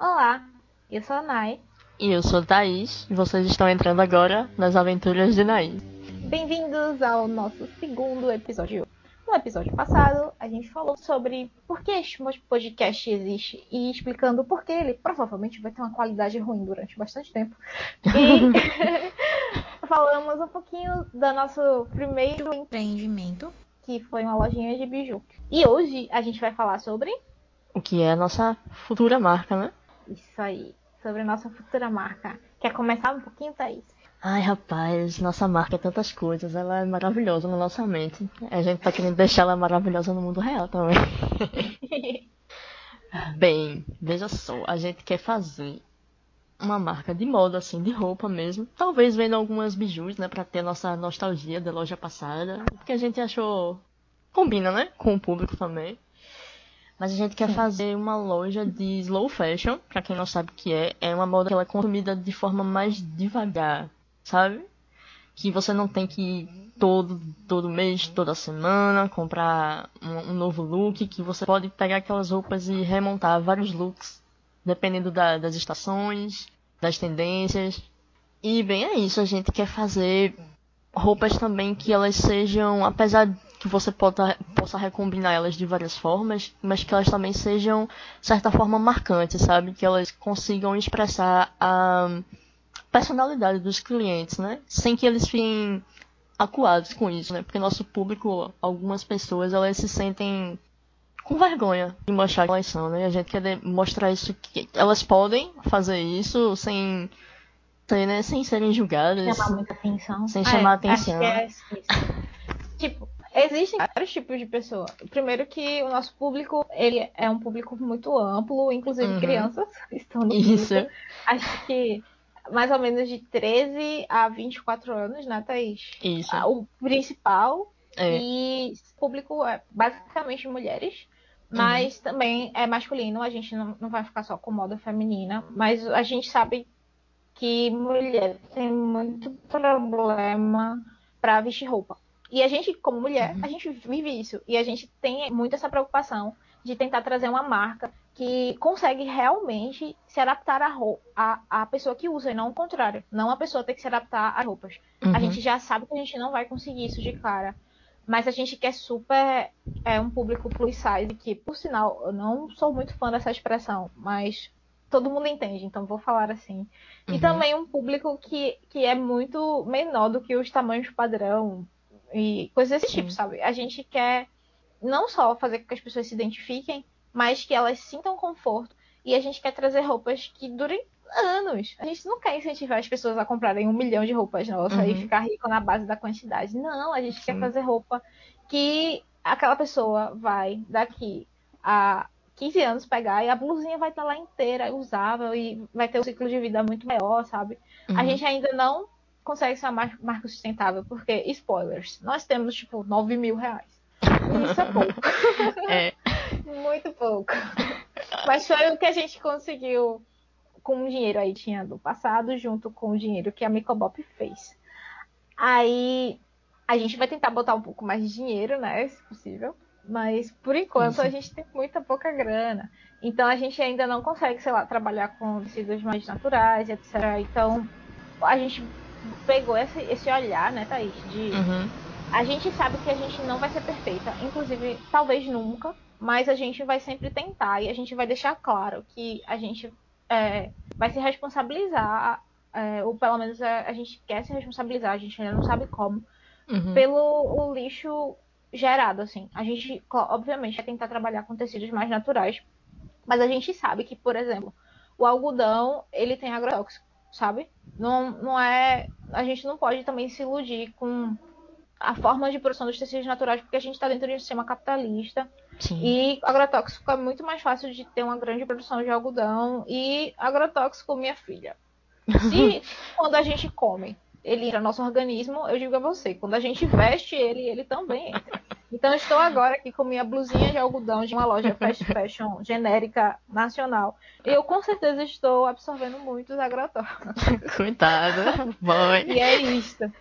Olá, eu sou a Nai. E eu sou a Thaís, e vocês estão entrando agora nas aventuras de Nai. Bem-vindos ao nosso segundo episódio. No episódio passado, a gente falou sobre por que este podcast existe e explicando por que ele provavelmente vai ter uma qualidade ruim durante bastante tempo. E falamos um pouquinho do nosso primeiro empreendimento, que foi uma lojinha de biju. E hoje a gente vai falar sobre O que é a nossa futura marca, né? Isso aí, sobre a nossa futura marca. Quer começar um pouquinho, Thaís? Ai, rapaz, nossa marca é tantas coisas, ela é maravilhosa na nossa mente. A gente tá querendo deixar ela maravilhosa no mundo real também. Bem, veja só, a gente quer fazer uma marca de moda, assim, de roupa mesmo. Talvez vendo algumas bijus, né, pra ter nossa nostalgia da loja passada. Porque a gente achou. Combina, né? Com o público também. Mas a gente quer fazer uma loja de slow fashion, pra quem não sabe o que é, é uma moda que ela é consumida de forma mais devagar, sabe? Que você não tem que ir todo, todo mês, toda semana, comprar um, um novo look, que você pode pegar aquelas roupas e remontar vários looks, dependendo da- das estações, das tendências. E bem, é isso, a gente quer fazer roupas também que elas sejam, apesar que você possa, possa recombinar elas de várias formas, mas que elas também sejam, de certa forma, marcantes, sabe? Que elas consigam expressar a personalidade dos clientes, né? Sem que eles fiquem acuados com isso, né? Porque nosso público, algumas pessoas, elas se sentem com vergonha de mostrar quem elas são, né? A gente quer mostrar isso que elas podem fazer isso sem, sem, né? sem serem julgadas. chamar muita atenção. Sem chamar acho atenção. que é isso. tipo, existem vários tipos de pessoa. Primeiro que o nosso público, ele é um público muito amplo, inclusive Uhum. crianças estão no Isso. público. Acho que mais ou menos de 13 a 24 anos, né, Thaís? Isso. Ah, O principal É. e o público é basicamente mulheres, mas Uhum. também é masculino. A gente não, não vai ficar só com moda feminina, mas a gente sabe que mulher tem muito problema para vestir roupa. E a gente, como mulher, Uhum. a gente vive isso. E a gente tem muito essa preocupação de tentar trazer uma marca que consegue realmente se adaptar à, à pessoa que usa, e não o contrário. Não a pessoa ter que se adaptar às roupas. Uhum. A gente já sabe que a gente não vai conseguir isso de cara. Mas a gente quer super é, um público plus size, que, por sinal, eu não sou muito fã dessa expressão, mas todo mundo entende, então vou falar assim. E Uhum. também um público que, que é muito menor do que os tamanhos padrão e coisas desse Sim. tipo, sabe? A gente quer não só fazer com que as pessoas se identifiquem, mas que elas sintam conforto. E a gente quer trazer roupas que durem anos. A gente não quer incentivar as pessoas a comprarem um milhão de roupas nossas e Uhum. ficar rico na base da quantidade. Não, a gente quer Sim. fazer roupa que aquela pessoa vai daqui a 15 anos pegar e a blusinha vai estar lá inteira, usável e vai ter um ciclo de vida muito maior, sabe? A Uhum. gente ainda não consegue ser uma mar- marca sustentável, porque, spoilers, nós temos, tipo, 9 mil reais. E Isso é pouco. É. Muito pouco. Mas foi o que a gente conseguiu com o dinheiro aí tinha do passado, junto com o dinheiro que a Micobop fez. Aí a gente vai tentar botar um pouco mais de dinheiro, né? Se possível. Mas por enquanto Isso. a gente tem muita pouca grana. Então a gente ainda não consegue, sei lá, trabalhar com tecidos mais naturais, etc. Então a gente pegou esse, esse olhar, né, Thaís? De Uhum. a gente sabe que a gente não vai ser perfeita, inclusive talvez nunca, mas a gente vai sempre tentar e a gente vai deixar claro que a gente é, vai se responsabilizar, é, ou pelo menos a, a gente quer se responsabilizar, a gente ainda não sabe como, Uhum. pelo o lixo gerado, assim. A gente, obviamente, vai tentar trabalhar com tecidos mais naturais, mas a gente sabe que, por exemplo, o algodão, ele tem agrotóxico, sabe? Não, não é... A gente não pode também se iludir com a forma de produção dos tecidos naturais, porque a gente está dentro de um sistema capitalista Sim. e agrotóxico é muito mais fácil de ter uma grande produção de algodão e agrotóxico, minha filha. Se quando a gente come, ele entra no nosso organismo, eu digo a você, quando a gente veste ele, ele também entra. Então estou agora aqui com minha blusinha de algodão de uma loja fast fashion genérica nacional. E eu com certeza estou absorvendo muitos agrotóxicos. Coitada. Boy. E é isso.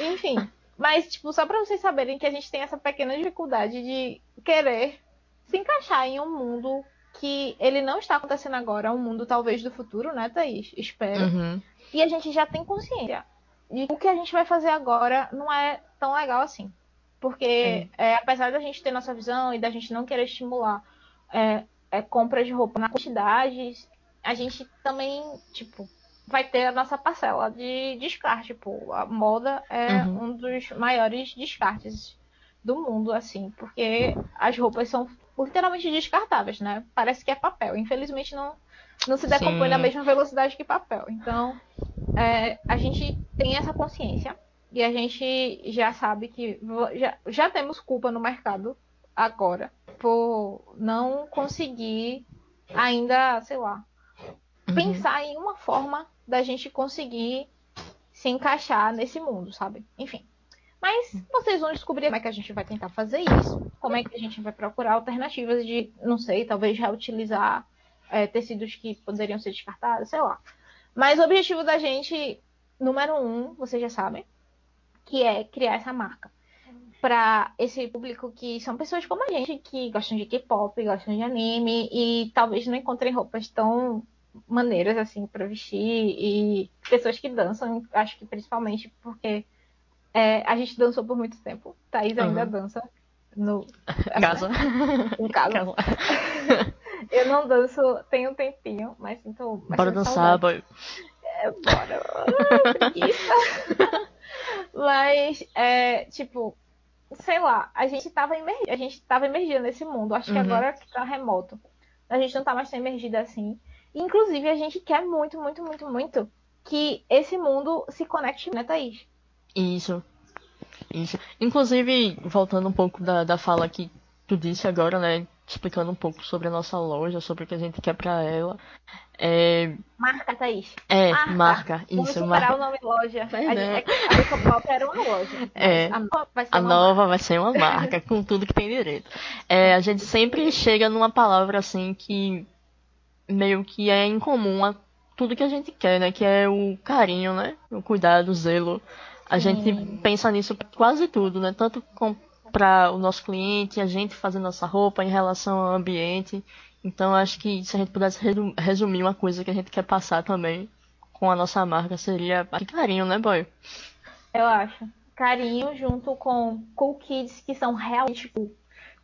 Enfim, mas tipo, só para vocês saberem que a gente tem essa pequena dificuldade de querer se encaixar em um mundo que ele não está acontecendo agora, é um mundo talvez do futuro, né, Thaís? Espero. Uhum. E a gente já tem consciência de que o que a gente vai fazer agora não é tão legal assim. Porque, é. É, apesar da gente ter nossa visão e da gente não querer estimular é, é compra de roupa na quantidade, a gente também, tipo, vai ter a nossa parcela de descarte. Tipo, a moda é uhum. um dos maiores descartes do mundo, assim, porque as roupas são literalmente descartáveis, né? Parece que é papel. Infelizmente não, não se decompõe Sim. na mesma velocidade que papel. Então, é, a gente tem essa consciência e a gente já sabe que já, já temos culpa no mercado agora por não conseguir ainda, sei lá, uhum. pensar em uma forma da gente conseguir se encaixar nesse mundo, sabe? Enfim. Mas vocês vão descobrir como é que a gente vai tentar fazer isso, como é que a gente vai procurar alternativas de, não sei, talvez reutilizar é, tecidos que poderiam ser descartados, sei lá. Mas o objetivo da gente, número um, vocês já sabem, que é criar essa marca para esse público que são pessoas como a gente, que gostam de K-pop, gostam de anime e talvez não encontrem roupas tão maneiras assim para vestir e pessoas que dançam, acho que principalmente porque é, a gente dançou por muito tempo. Thaís uhum. ainda dança no casa. Em casa. casa. Eu não danço tem um tempinho, mas sinto. Bora dançar, boy. É, bora. mas, é, tipo, sei lá, a gente tava emergido, a gente tava emergida nesse mundo. Acho que uhum. agora que tá remoto. A gente não tá mais tão emergida assim. Inclusive, a gente quer muito, muito, muito, muito que esse mundo se conecte, né, Thaís? Isso. Isso. Inclusive, voltando um pouco da, da fala que tu disse agora, né? Explicando um pouco sobre a nossa loja, sobre o que a gente quer pra ela. É... Marca, Thaís. É, marca. marca. Vamos isso, marca. o nome loja. A, gente, a era uma loja. É, a nova vai ser, uma, nova marca. vai ser uma marca, com tudo que tem direito. É, a gente sempre chega numa palavra assim que meio que é incomum a tudo que a gente quer, né? Que é o carinho, né? O cuidado, o zelo. A Sim. gente pensa nisso quase tudo, né? Tanto para o nosso cliente, a gente fazer nossa roupa em relação ao ambiente. Então acho que se a gente pudesse resumir uma coisa que a gente quer passar também com a nossa marca seria carinho, né, boy? Eu acho. Carinho junto com cool kids que são realmente cool.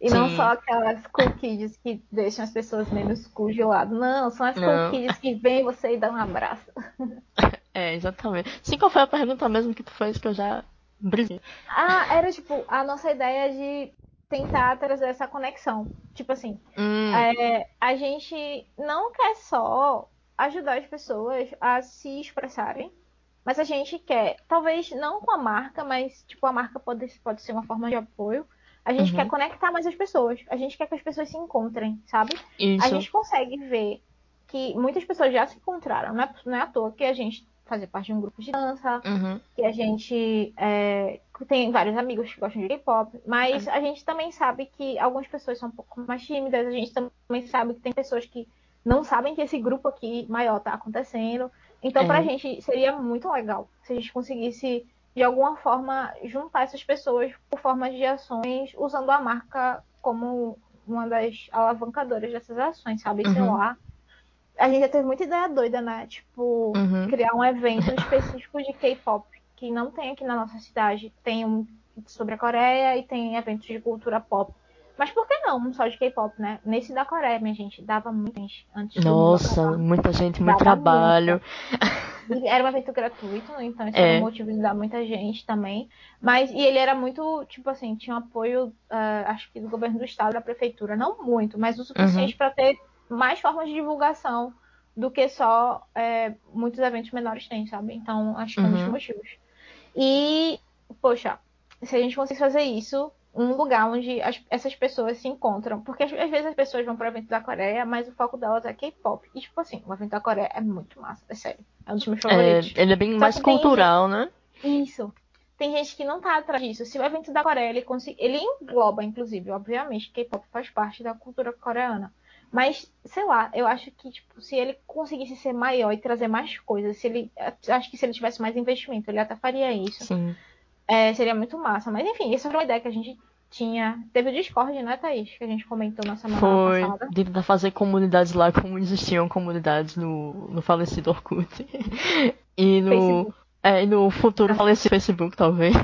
E Sim. não só aquelas cool kids que deixam as pessoas menos cool de lado. Não, são as não. cool kids que vêm você e dão um abraço. É, exatamente. Sim, qual foi a pergunta mesmo que tu fez que eu já brisei? Ah, era tipo, a nossa ideia de tentar trazer essa conexão. Tipo assim, hum. é, a gente não quer só ajudar as pessoas a se expressarem, mas a gente quer, talvez não com a marca, mas tipo, a marca pode, pode ser uma forma de apoio. A gente uhum. quer conectar mais as pessoas. A gente quer que as pessoas se encontrem, sabe? Isso. A gente consegue ver que muitas pessoas já se encontraram. Não é, não é à toa que a gente fazer parte de um grupo de dança, uhum. que a gente é, tem vários amigos que gostam de K-pop, mas uhum. a gente também sabe que algumas pessoas são um pouco mais tímidas, a gente também sabe que tem pessoas que não sabem que esse grupo aqui maior está acontecendo. Então, uhum. pra gente seria muito legal se a gente conseguisse, de alguma forma, juntar essas pessoas por forma de ações, usando a marca como uma das alavancadoras dessas ações, sabe? Sei uhum. lá a gente já teve muita ideia doida, né? Tipo, uhum. criar um evento específico de K-pop, que não tem aqui na nossa cidade. Tem um sobre a Coreia e tem eventos de cultura pop. Mas por que não? Um só de K-pop, né? Nesse da Coreia, minha gente, dava muita gente antes Nossa, muita gente, muito trabalho. Era um evento gratuito, então isso é. era um motivo de dar muita gente também. Mas, e ele era muito, tipo assim, tinha um apoio, uh, acho que do governo do estado, da prefeitura. Não muito, mas o suficiente uhum. para ter mais formas de divulgação do que só é, muitos eventos menores têm, sabe? Então, acho que é um dos uhum. motivos. E, poxa, se a gente conseguir fazer isso, um lugar onde as, essas pessoas se encontram. Porque às, às vezes as pessoas vão para o evento da Coreia, mas o foco delas é K-pop. E, tipo assim, o evento da Coreia é muito massa, é sério. É um dos meus favoritos. É, ele é bem Só mais cultural, né? Isso. Tem gente que não tá atrás disso. Se o evento da Coreia, ele, ele engloba, inclusive, obviamente, K-pop faz parte da cultura coreana. Mas, sei lá, eu acho que, tipo, se ele conseguisse ser maior e trazer mais coisas, se ele. Acho que se ele tivesse mais investimento, ele até faria isso. É, seria muito massa. Mas enfim, essa foi uma ideia que a gente tinha. Teve o Discord, né, Thaís? Que a gente comentou na semana Foi passada. tentar fazer comunidades lá como existiam comunidades no, no falecido Orkut. E no, Facebook. é, e no futuro falecido Facebook, talvez.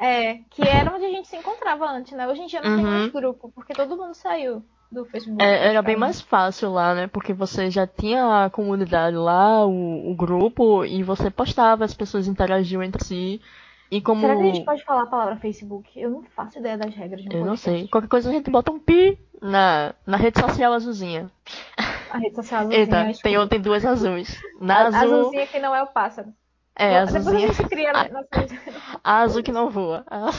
É, que era onde a gente se encontrava antes, né? Hoje em dia não tem Uhum. mais grupo, porque todo mundo saiu do Facebook. É, era bem mais fácil lá, né? Porque você já tinha a comunidade lá, o, o grupo, e você postava, as pessoas interagiam entre si. E como. Será que a gente pode falar a palavra Facebook? Eu não faço ideia das regras de Eu não podcast. sei. Qualquer coisa a gente bota um pi na, na rede social azulzinha. A rede social azulzinha. Eita, escura. tem, tem duas azuis. Na A- azul. Azulzinha que não é o pássaro. É, a Depois azulzinha. a gente cria a- nossa... A azul que não voa. A-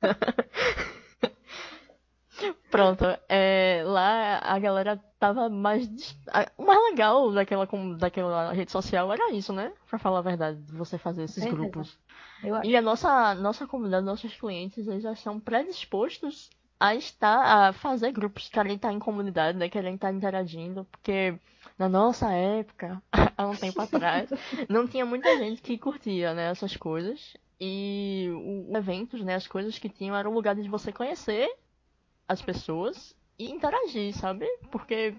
Pronto, é, lá a galera tava mais. O mais legal daquela, daquela rede social era isso, né? Pra falar a verdade, de você fazer esses Certeza. grupos. Eu. E a nossa, nossa comunidade, nossos clientes, eles já estão predispostos a estar, a fazer grupos, querem estar em comunidade, né? Querem estar interagindo, porque na nossa época, há um tempo atrás, não tinha muita gente que curtia, né, essas coisas. E os eventos, né, as coisas que tinham eram lugares de você conhecer as pessoas e interagir, sabe? Porque,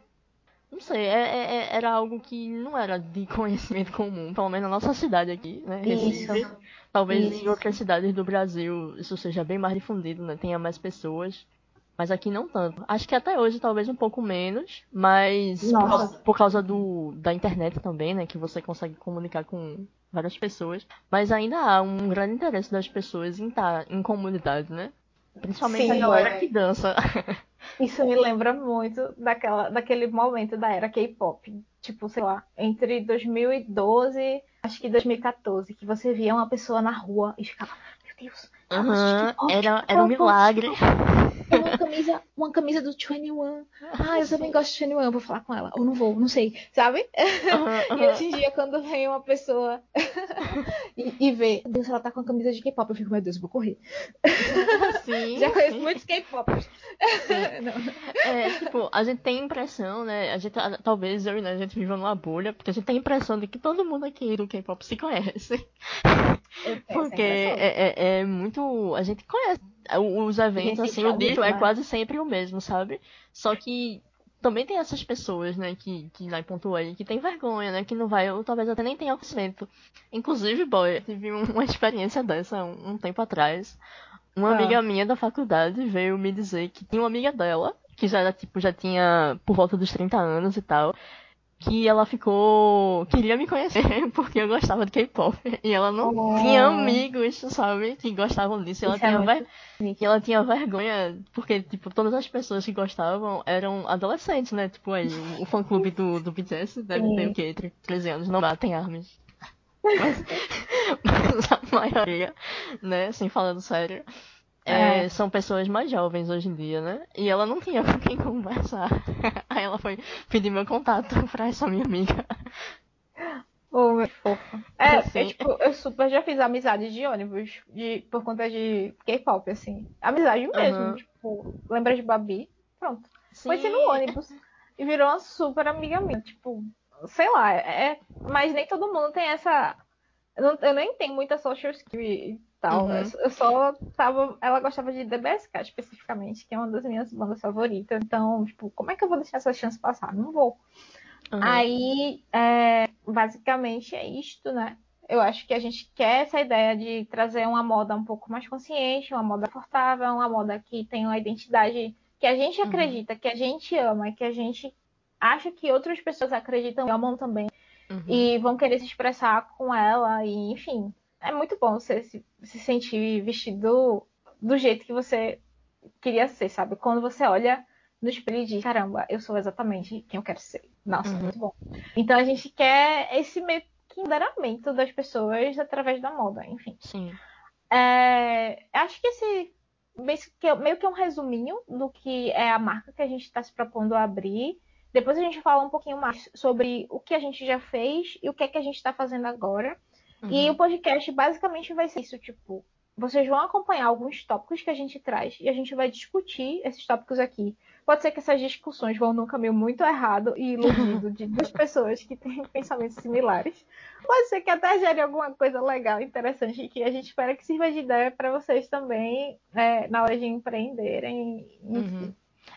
não sei, é- é- é- era algo que não era de conhecimento comum, pelo menos na nossa cidade aqui, né? Isso. Recife. Talvez em Isso. outras cidades do Brasil isso seja bem mais difundido, né? Tenha mais pessoas. Mas aqui não tanto. Acho que até hoje talvez um pouco menos, mas por causa, por causa do, da internet também, né? Que você consegue comunicar com várias pessoas. Mas ainda há um grande interesse das pessoas em estar em comunidade, né? Principalmente Sim, a galera é. que dança. Isso me lembra muito daquela, daquele momento da era K-pop. Tipo, sei lá, entre 2012, acho que 2014, que você via uma pessoa na rua e ficava, meu Deus, K-pop, era, era um milagre. Uma camisa, uma camisa do 21. Ah, eu também gosto de 21, vou falar com ela. Ou não vou, não sei, sabe? Aham, E aham. hoje em dia, quando vem uma pessoa e, e vê, Deus, ela tá com a camisa de K-pop, eu fico, meu Deus, eu vou correr. Sim, Já conheço sim. muitos K-popers. Não. É, tipo, a gente tem a impressão, né? A gente, a- talvez eu e né, a gente viva numa bolha, porque a gente tem a impressão de que todo mundo aqui do K-pop se conhece. Porque é, é, é muito. A gente conhece os eventos, assim, o nível é quase sempre o mesmo, sabe? Só que também tem essas pessoas, né, que, que lá em Ponto aí, que tem vergonha, né? Que não vai, ou talvez até nem tenha conhecimento. Inclusive, boy, eu tive um- uma experiência dessa um, um tempo atrás. Uma Ah. amiga minha da faculdade veio me dizer que tinha uma amiga dela, que já era, tipo, já tinha por volta dos 30 anos e tal, que ela ficou. queria me conhecer porque eu gostava de K-pop. E ela não Oh. tinha amigos, sabe, que gostavam disso. Ela, é tinha ver- e ela tinha vergonha, porque, tipo, todas as pessoas que gostavam eram adolescentes, né? Tipo, aí, o, fã-clube do, do BTS deve ter Sim. o quê? Entre 13 anos, não batem armas. Mas, mas a maioria, né, sem falando sério, é, É. são pessoas mais jovens hoje em dia, né? E ela não tinha com quem conversar. Aí ela foi pedir meu contato pra essa minha amiga. Ô, meu fofo. É, Assim. eu, tipo, eu super já fiz amizade de ônibus de, por conta de K-pop, assim. Amizade mesmo. Aham. Tipo, lembra de Babi? Pronto. Foi Sim. assim no ônibus. E virou uma super amiga minha. Tipo, sei lá, é. Mas nem todo mundo tem essa. Eu, não- eu nem tenho muita social skill tal. Uhum. Eu, só tava. Ela gostava de DBSK especificamente, que é uma das minhas bandas favoritas. Então, tipo, como é que eu vou deixar essa chance passar? Não vou. Aham. Aí, é, basicamente é isto, né? Eu acho que a gente quer essa ideia de trazer uma moda um pouco mais consciente, uma moda confortável, uma moda que tem uma identidade que a gente Uhum. acredita, que a gente ama, que a gente acha que outras pessoas acreditam e amam também Uhum. e vão querer se expressar com ela e enfim é muito bom você se, se sentir vestido do jeito que você queria ser sabe quando você olha no espelho e diz caramba eu sou exatamente quem eu quero ser nossa Uhum. muito bom então a gente quer esse meio que empoderamento das pessoas através da moda enfim Sim. é, acho que esse meio que- meio que é um resuminho do que é a marca que a gente está se propondo a abrir. Depois a gente fala um pouquinho mais sobre o que a gente já fez e o que é que a gente está fazendo agora. E Uhum. o podcast basicamente vai ser isso, tipo, vocês vão acompanhar alguns tópicos que a gente traz e a gente vai discutir esses tópicos aqui Pode ser que essas discussões vão num caminho muito errado e iludido de duas pessoas que têm pensamentos similares. Pode ser que até gere alguma coisa legal, interessante, que a gente espera que sirva de ideia para vocês também é, na hora de empreenderem. Uhum.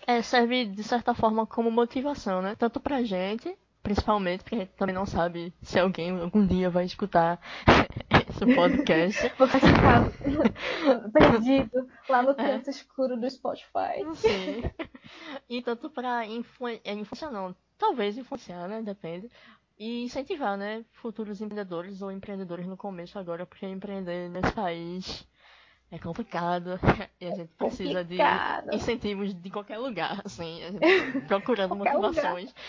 É, serve de certa forma como motivação, né? Tanto pra gente, principalmente, porque a gente também não sabe se alguém algum dia vai escutar esse podcast. Vou ficar perdido lá no é. canto é. escuro do Spotify. Sim. E tanto pra influ... é, influenciar, não. Talvez influenciar, né? Depende. E incentivar, né? Futuros empreendedores ou empreendedores no começo agora, porque empreender nesse país é complicado e a gente precisa complicado. de incentivos de qualquer lugar, assim, procurando motivações.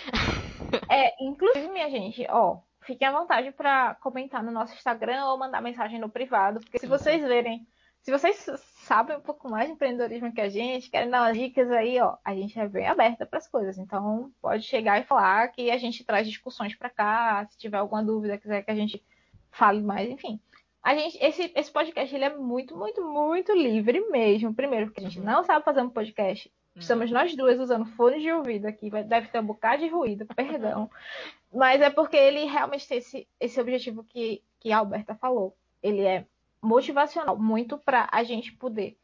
É, inclusive, minha gente, ó, fiquem à vontade para comentar no nosso Instagram ou mandar mensagem no privado, porque se vocês verem, se vocês sabem um pouco mais de empreendedorismo que a gente, querem dar umas dicas aí, ó, a gente é bem aberta para as coisas, então pode chegar e falar que a gente traz discussões para cá, se tiver alguma dúvida, quiser que a gente fale mais, enfim. A gente, esse, esse podcast ele é muito, muito, muito livre mesmo. Primeiro, porque a gente não sabe fazer um podcast. Estamos nós duas usando fones de ouvido aqui. Deve ter um bocado de ruído, perdão. Mas é porque ele realmente tem esse, esse objetivo que, que a Alberta falou. Ele é motivacional, muito para a gente poder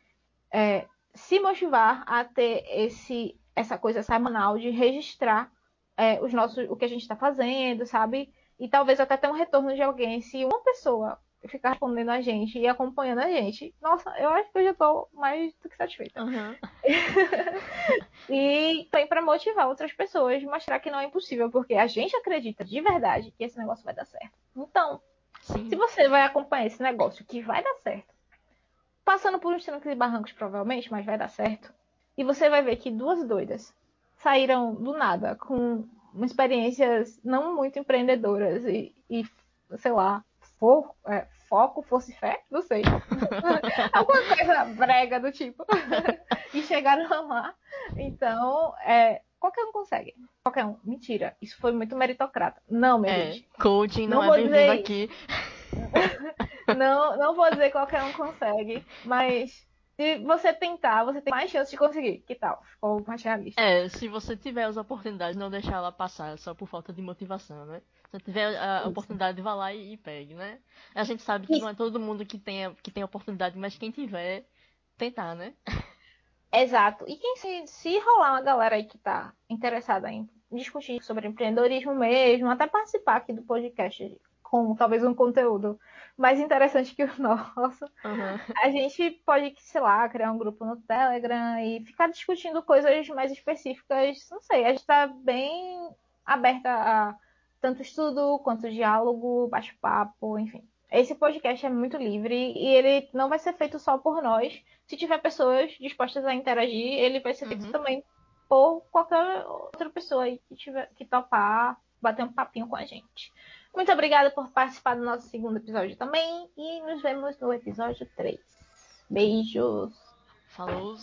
é, se motivar a ter esse, essa coisa semanal de registrar é, os nossos, o que a gente está fazendo, sabe? E talvez até ter um retorno de alguém. Se uma pessoa ficar respondendo a gente e acompanhando a gente, nossa, eu acho que eu já tô mais do que satisfeita. Uhum. e também para motivar outras pessoas, mostrar que não é impossível, porque a gente acredita de verdade que esse negócio vai dar certo. Então, Sim. se você vai acompanhar esse negócio que vai dar certo, passando por uns trancos e barrancos provavelmente, mas vai dar certo, e você vai ver que duas doidas saíram do nada com experiências não muito empreendedoras e, e sei lá, for, é, foco, fosse fé, não sei. Alguma coisa brega do tipo. e chegaram lá. Então, é, qualquer um consegue. Qualquer um. Mentira. Isso foi muito meritocrata. Não, minha é, gente. Coaching não, não é bem-vindo aqui. não, não vou dizer qualquer um consegue, mas se você tentar, você tem mais chance de conseguir. Que tal? Ficou mais realista. É, se você tiver as oportunidades, não deixar ela passar só por falta de motivação, né? Se você tiver a Isso. oportunidade, vá lá e, e, pegue, né? A gente sabe que Isso. não é todo mundo que tem, que tem oportunidade, mas quem tiver, tentar, né? Exato. E quem se, se rolar uma galera aí que tá interessada em discutir sobre empreendedorismo mesmo, até participar aqui do podcast com talvez um conteúdo mais interessante que o nosso, uhum. a gente pode, sei lá, criar um grupo no Telegram e ficar discutindo coisas mais específicas. Não sei, a gente está bem aberta a tanto estudo quanto diálogo, bate-papo, enfim. Esse podcast é muito livre e ele não vai ser feito só por nós. Se tiver pessoas dispostas a interagir, ele vai ser feito uhum. também por qualquer outra pessoa aí que tiver que topar bater um papinho com a gente. Muito obrigada por participar do nosso segundo episódio também. E nos vemos no episódio 3. Beijos. Falou.